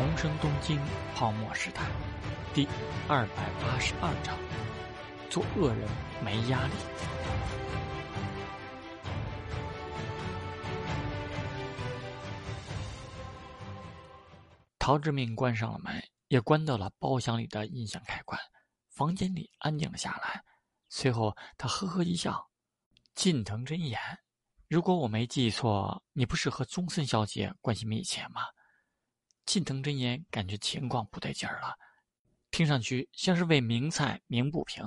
重生东京泡沫时代第二百八十二章：做恶人没压力。陶志敏关上了门，也关掉了包厢里的音响开关。房间里安静了下来。随后，他呵呵一笑：“近藤真言，如果我没记错，你不是和中森小姐关系密切吗？”近藤真言感觉情况不对劲儿了，听上去像是为名菜鸣不平。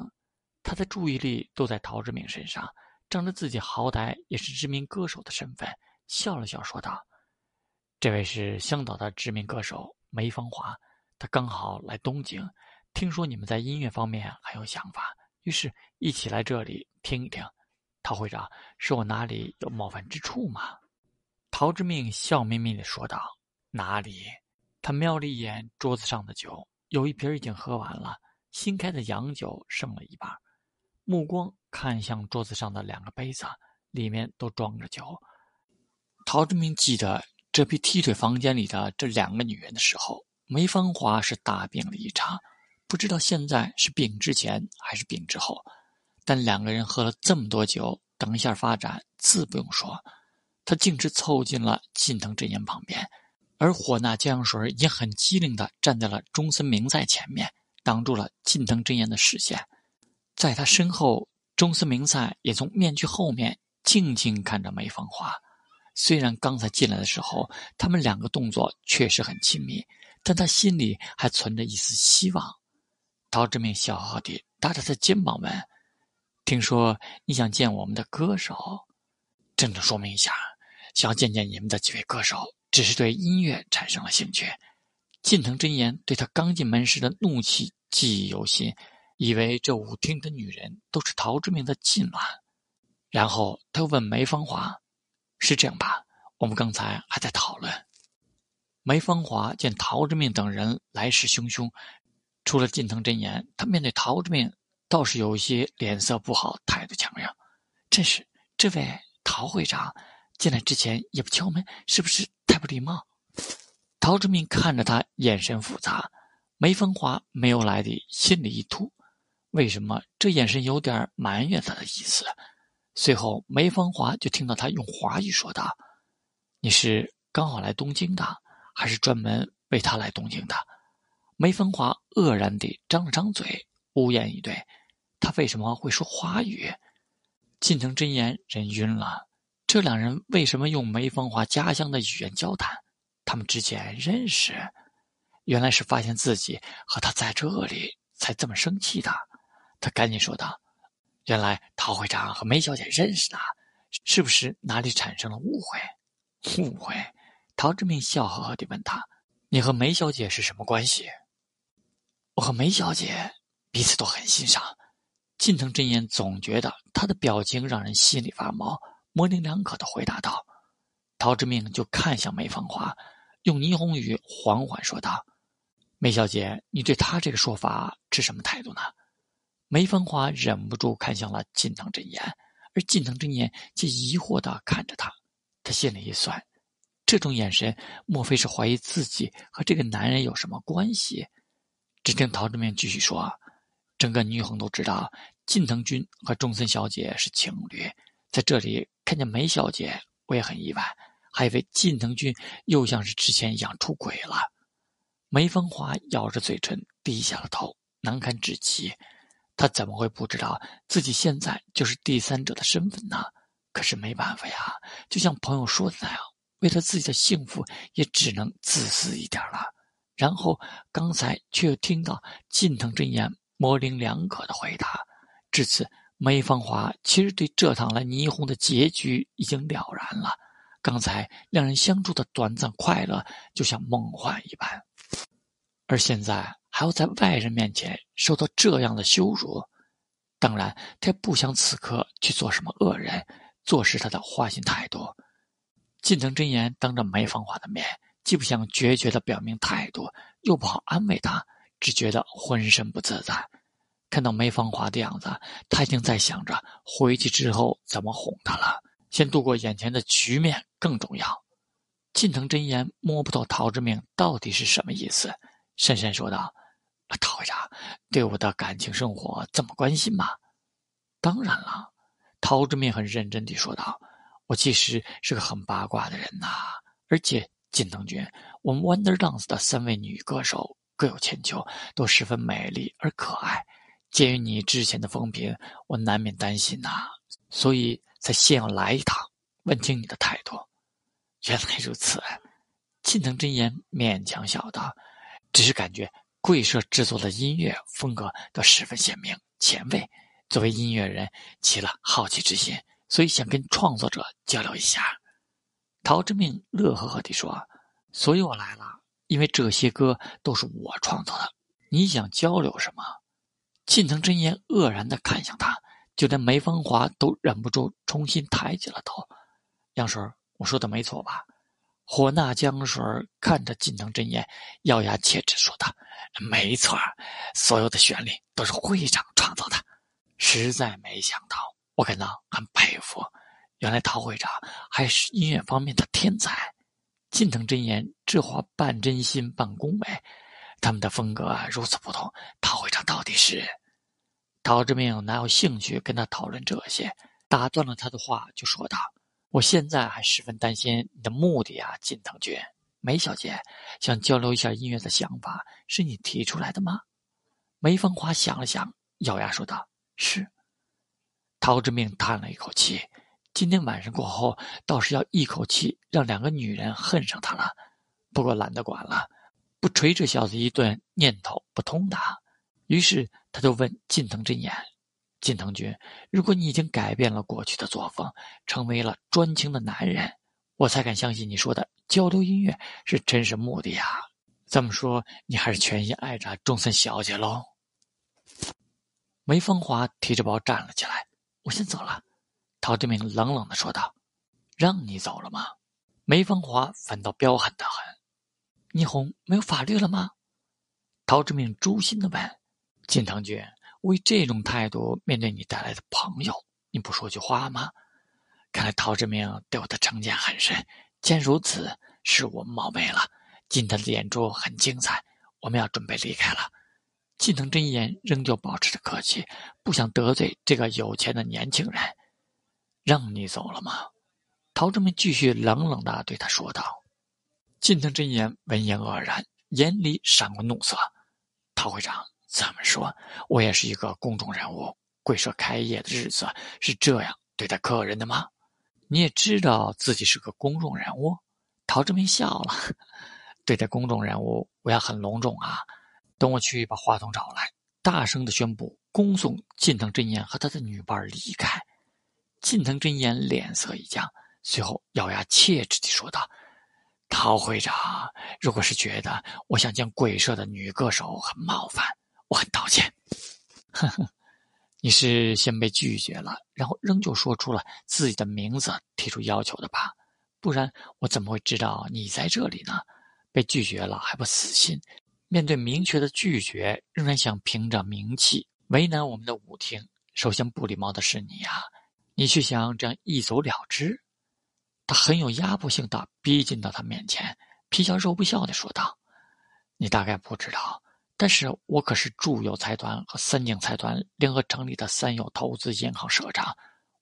他的注意力都在陶之明身上，仗着自己好歹也是知名歌手的身份，笑了笑说道。这位是香岛的知名歌手梅芳华，他刚好来东京，听说你们在音乐方面很有想法，于是一起来这里听一听。陶会长，是我哪里有冒犯之处吗？陶之命笑眯眯地说道：“哪里？”他瞄了一眼桌子上的酒，有一瓶已经喝完了，新开的洋酒剩了一半，目光看向桌子上的两个杯子，里面都装着酒。陶志明记得。这批踢腿房间里的这两个女人的时候，梅芳华是大病了一场，不知道现在是病之前还是病之后。但两个人喝了这么多酒，等一下发展自不用说。他径直凑近了近藤真言旁边，而火那江水也很机灵的站在了中森明在前面，挡住了近藤真言的视线。在他身后，中森明在也从面具后面静静看着梅芳华。虽然刚才进来的时候，他们两个动作确实很亲密，但他心里还存着一丝希望。陶志明笑呵呵地搭着他肩膀问：“听说你想见我们的歌手？郑重说明一下，想要见见你们的几位歌手，只是对音乐产生了兴趣。”近藤真言对他刚进门时的怒气记忆犹新，以为这舞厅的女人都是陶志明的近乱。然后他又问梅芳华。是这样吧？我们刚才还在讨论。梅芳华见陶之命等人来势汹汹，除了近藤真言，他面对陶之命倒是有一些脸色不好，态度强硬。真是，这位陶会长进来之前也不敲门，是不是太不礼貌？陶之命看着他，眼神复杂。梅芳华没有来的，心里一突，为什么这眼神有点埋怨他的意思？随后，梅芳华就听到他用华语说道：“你是刚好来东京的，还是专门为他来东京的？”梅芳华愕然地张了张嘴，无言以对。他为什么会说华语？近藤真言人晕了。这两人为什么用梅芳华家乡的语言交谈？他们之间认识？原来是发现自己和他在这里，才这么生气的。他赶紧说道。原来陶会长和梅小姐认识呢，是不是哪里产生了误会？误会？陶志明笑呵呵地问他：“你和梅小姐是什么关系？”我和梅小姐彼此都很欣赏。近藤真言总觉得他的表情让人心里发毛，模棱两可的回答道：“陶志明就看向梅芳华，用霓虹语缓缓说道：‘梅小姐，你对他这个说法持什么态度呢？’”梅芳华忍不住看向了近藤真言，而近藤真言却疑惑的看着他。他心里一算，这种眼神莫非是怀疑自己和这个男人有什么关系？只听陶志明继续说：“整个霓虹都知道近藤君和中森小姐是情侣，在这里看见梅小姐，我也很意外，还以为近藤君又像是之前一样出轨了。”梅芳华咬着嘴唇，低下了头，难堪至极。他怎么会不知道自己现在就是第三者的身份呢？可是没办法呀，就像朋友说的那样，为了自己的幸福，也只能自私一点了。然后刚才却又听到近藤真言模棱两可的回答。至此，梅芳华其实对这趟来霓虹的结局已经了然了。刚才两人相处的短暂快乐，就像梦幻一般，而现在。还要在外人面前受到这样的羞辱，当然，他不想此刻去做什么恶人，坐实他的花心态度。近藤真言当着梅芳华的面，既不想决绝的表明态度，又不好安慰他，只觉得浑身不自在。看到梅芳华的样子，他已经在想着回去之后怎么哄她了。先度过眼前的局面更重要。近藤真言摸不透陶之命到底是什么意思，深深说道：“陶会长对我的感情生活这么关心吗？”“当然了。”陶之命很认真地说道：“我其实是个很八卦的人呐，而且近藤君，我们 Wonder Dance 的三位女歌手各有千秋，都十分美丽而可爱。鉴于你之前的风评，我难免担心呐，所以才先要来一趟，问清你的态度。”原来如此，近藤真言勉强笑道：“只是感觉贵社制作的音乐风格都十分鲜明前卫，作为音乐人起了好奇之心，所以想跟创作者交流一下。”陶之命乐呵呵地说：“所以我来了，因为这些歌都是我创作的。你想交流什么？”近藤真言愕然地看向他，就连梅芳华都忍不住重新抬起了头。杨水。我说的没错吧？火那江水看着近藤真言，咬牙切齿说道：“没错，所有的旋律都是会长创造的。实在没想到，我感到很佩服。原来陶会长还是音乐方面的天才。”近藤真言这话半真心半恭维。他们的风格如此不同，陶会长到底是？陶之命哪有兴趣跟他讨论这些？打断了他的话，就说道。我现在还十分担心你的目的啊，金藤君。梅小姐想交流一下音乐的想法，是你提出来的吗？梅芳华想了想，咬牙说道：“是。”陶之命叹了一口气，今天晚上过后，倒是要一口气让两个女人恨上他了。不过懒得管了，不捶这小子一顿，念头不通达。于是他就问近藤真言。近藤君，如果你已经改变了过去的作风，成为了专情的男人，我才敢相信你说的交流音乐是真实目的呀。这么说，你还是全心爱着中森小姐喽？梅芳华提着包站了起来，我先走了。陶志明冷冷的说道：“让你走了吗？”梅芳华反倒彪悍的很。霓虹没有法律了吗？陶志明诛心的问。近藤君。为这种态度面对你带来的朋友，你不说句话吗？看来陶志明对我的成见很深。既然如此，是我冒昧了。今天的演出很精彩，我们要准备离开了。近藤真言仍旧保持着客气，不想得罪这个有钱的年轻人。让你走了吗？陶志明继续冷冷的对他说道。近藤真言闻言愕然，眼里闪过怒色。陶会长。怎么说？我也是一个公众人物。贵社开业的日子是这样对待客人的吗？你也知道自己是个公众人物。陶志明笑了。对待公众人物，我要很隆重啊。等我去把话筒找来，大声的宣布，恭送近藤真言和他的女伴离开。近藤真言脸色一僵，随后咬牙切齿地说道：“陶会长，如果是觉得我想见贵社的女歌手很冒犯。”我很道歉，呵呵，你是先被拒绝了，然后仍旧说出了自己的名字，提出要求的吧？不然我怎么会知道你在这里呢？被拒绝了还不死心？面对明确的拒绝，仍然想凭着名气为难我们的舞厅，首先不礼貌的是你呀！你却想这样一走了之？他很有压迫性的逼近到他面前，皮笑肉不笑的说道：“你大概不知道。”但是我可是住友财团和三井财团联合成立的三友投资银行社长，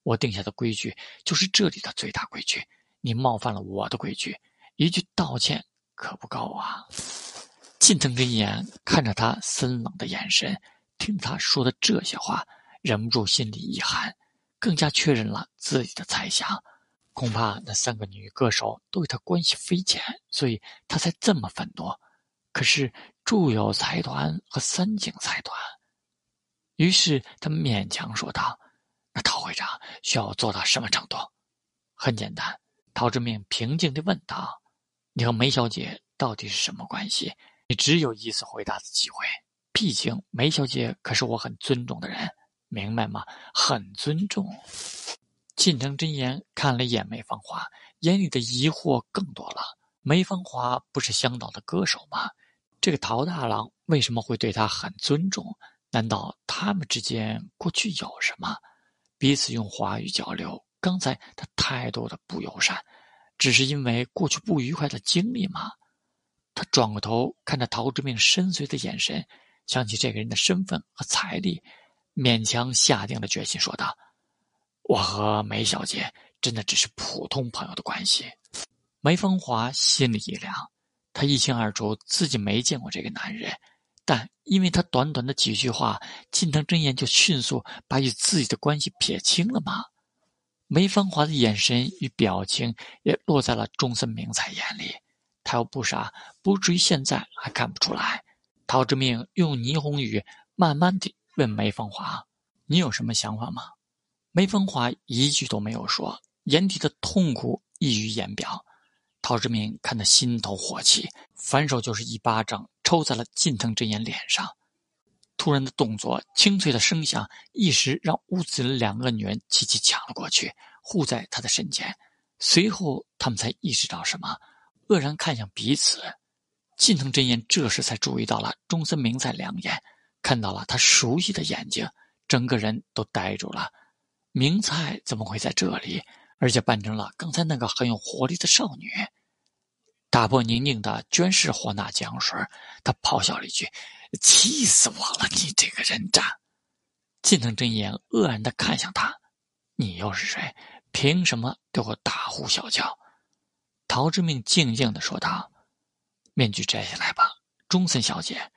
我定下的规矩就是这里的最大规矩。你冒犯了我的规矩，一句道歉可不够啊！近藤真言看着他森冷的眼神，听他说的这些话，忍不住心里一寒，更加确认了自己的猜想。恐怕那三个女歌手都与他关系匪浅，所以他才这么愤怒。可是。住友财团和三井财团，于是他勉强说道：“那陶会长需要做到什么程度？”很简单，陶志明平静地问道：“你和梅小姐到底是什么关系？”你只有一次回答的机会，毕竟梅小姐可是我很尊重的人，明白吗？很尊重。近藤真言看了一眼梅芳华，眼里的疑惑更多了。梅芳华不是香岛的歌手吗？这个陶大郎为什么会对他很尊重？难道他们之间过去有什么？彼此用华语交流。刚才他态度的不友善，只是因为过去不愉快的经历吗？他转过头看着陶之命深邃的眼神，想起这个人的身份和财力，勉强下定了决心，说道：“我和梅小姐真的只是普通朋友的关系。”梅芳华心里一凉，他一清二楚自己没见过这个男人，但因为他短短的几句话，近藤真彦就迅速把与自己的关系撇清了吗？梅芳华的眼神与表情也落在了中森明菜眼里。他又不傻，不至于现在还看不出来。陶之命用霓虹语慢慢地问梅芳华：“你有什么想法吗？”梅芳华一句都没有说，眼底的痛苦溢于言表。陶志明看得心头火气，反手就是一巴掌抽在了近藤真彦脸上。突然的动作，清脆的声响，一时让屋子里两个女人齐齐抢了过去，护在他的身前。随后，他们才意识到什么。愕然看向彼此，近藤真彦这时才注意到了中森明菜两眼，看到了他熟悉的眼睛，整个人都呆住了。明菜怎么会在这里？而且扮成了刚才那个很有活力的少女？打破宁静的娟氏火那江水，他咆哮了一句：“气死我了！你这个人渣！”近藤真彦愕然的看向他：“你又是谁？凭什么对我大呼小叫？”陶之命静静的说道：“面具摘下来吧，中森小姐。”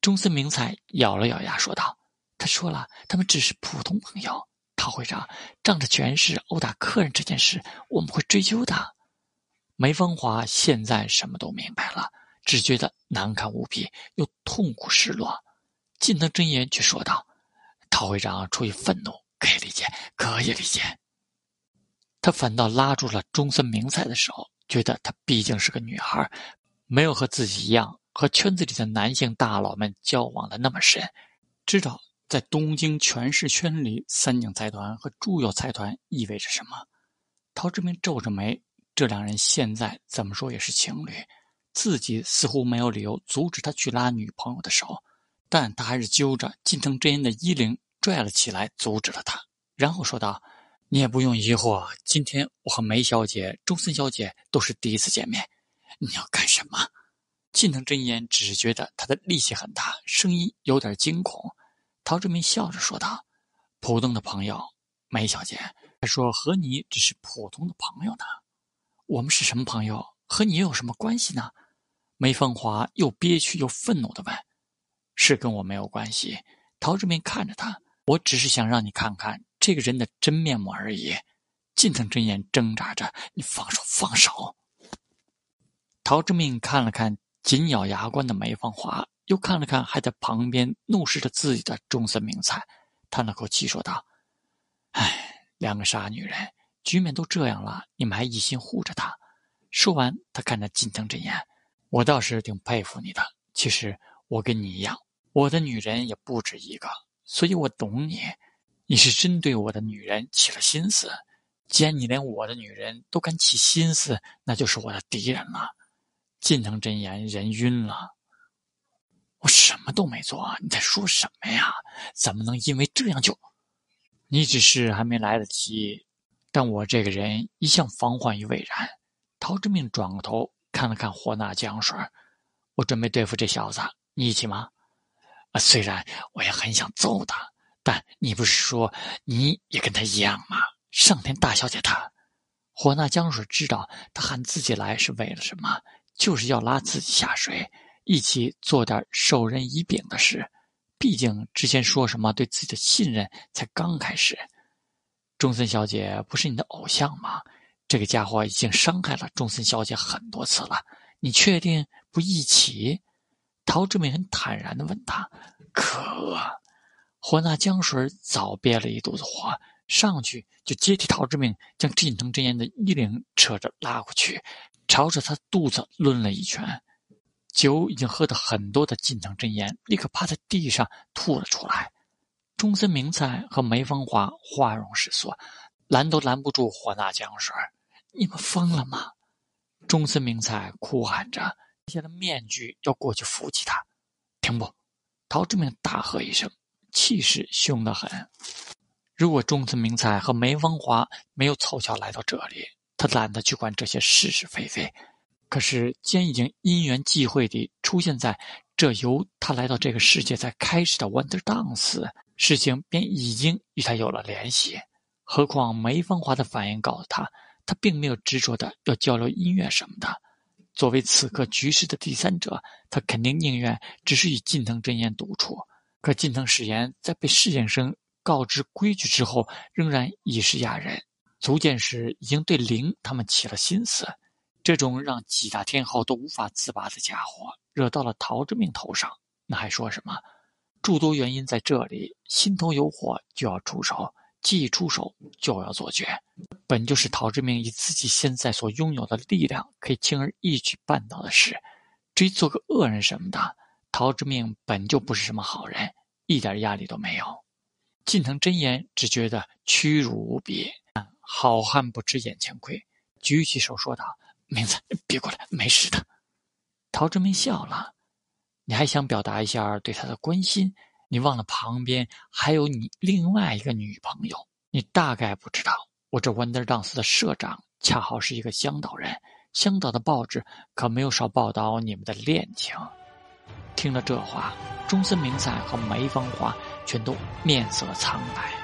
中森明菜咬了咬牙说道：“他说了，他们只是普通朋友。陶会长，仗着权势殴打客人这件事，我们会追究的。”梅芳华现在什么都明白了，只觉得难堪无比，又痛苦失落。近藤真言却说道：“陶会长出于愤怒，可以理解，可以理解。”他反倒拉住了中森明菜的手。觉得她毕竟是个女孩，没有和自己一样和圈子里的男性大佬们交往的那么深，知道在东京权势圈里，三井财团和住友财团意味着什么。陶志明皱着眉，这两人现在怎么说也是情侣，自己似乎没有理由阻止他去拉女朋友的手，但他还是揪着近藤真彦的衣领拽了起来，阻止了他，然后说道。你也不用疑惑，今天我和梅小姐、中森小姐都是第一次见面。你要干什么？近藤真言只是觉得他的力气很大，声音有点惊恐。陶志明笑着说道：“普通的朋友，梅小姐，还说和你只是普通的朋友呢。我们是什么朋友？和你又有什么关系呢？”梅芳华又憋屈又愤怒的问：“是跟我没有关系。”陶志明看着他：“我只是想让你看看。”这个人的真面目而已。近藤真彦挣扎着：“你放手，放手！”陶志明看了看紧咬牙关的梅芳华，又看了看还在旁边怒视着自己的中森明菜，叹了口气说道：“唉，两个傻女人，局面都这样了，你们还一心护着她。”说完，他看着近藤真言：“我倒是挺佩服你的。其实我跟你一样，我的女人也不止一个，所以我懂你。”你是真对我的女人起了心思，既然你连我的女人都敢起心思，那就是我的敌人了。近藤真言人晕了，我什么都没做，你在说什么呀？怎么能因为这样就……你只是还没来得及，但我这个人一向防患于未然。陶之命转过头看了看霍纳江水，我准备对付这小子，你一起吗？啊，虽然我也很想揍他。但你不是说你也跟他一样吗？上天大小姐她，火那江水知道他喊自己来是为了什么，就是要拉自己下水，一起做点授人以柄的事。毕竟之前说什么对自己的信任才刚开始。中森小姐不是你的偶像吗？这个家伙已经伤害了中森小姐很多次了，你确定不一起？陶志明很坦然的问他。可恶！火那江水早憋了一肚子火，上去就接替陶之明，将近藤真彦的衣领扯着拉过去，朝着他肚子抡了一拳。酒已经喝得很多的近藤真彦立刻趴在地上吐了出来。中森明菜和梅芳华花容失色，拦都拦不住火那江水。你们疯了吗？中森明菜哭喊着，揭下了面具要过去扶起他。停步！陶志明大喝一声。气势凶得很。如果中村明菜和梅芳华没有凑巧来到这里，他懒得去管这些是是非非。可是，既然已经因缘际会地出现在这由他来到这个世界才开始的 Wonder Dance，事情便已经与他有了联系。何况梅芳华的反应告诉他，他并没有执着的要交流音乐什么的。作为此刻局势的第三者，他肯定宁愿只是与近藤真彦独处。可近藤誓言在被侍应生告知规矩之后，仍然已是哑人，足见是已经对灵他们起了心思。这种让几大天后都无法自拔的家伙，惹到了陶之命头上，那还说什么？诸多原因在这里，心头有火就要出手，既出手就要做绝。本就是陶之命以自己现在所拥有的力量，可以轻而易举办到的事。至于做个恶人什么的，陶之命本就不是什么好人，一点压力都没有。近藤真言只觉得屈辱无比，好汉不吃眼前亏，举起手说道：“明子，别过来，没事的。”陶之明笑了：“你还想表达一下对他的关心？你忘了旁边还有你另外一个女朋友？你大概不知道，我这 Wonder Dance 的社长恰好是一个香岛人，香岛的报纸可没有少报道你们的恋情。”听了这话，中森明菜和梅芳华全都面色苍白。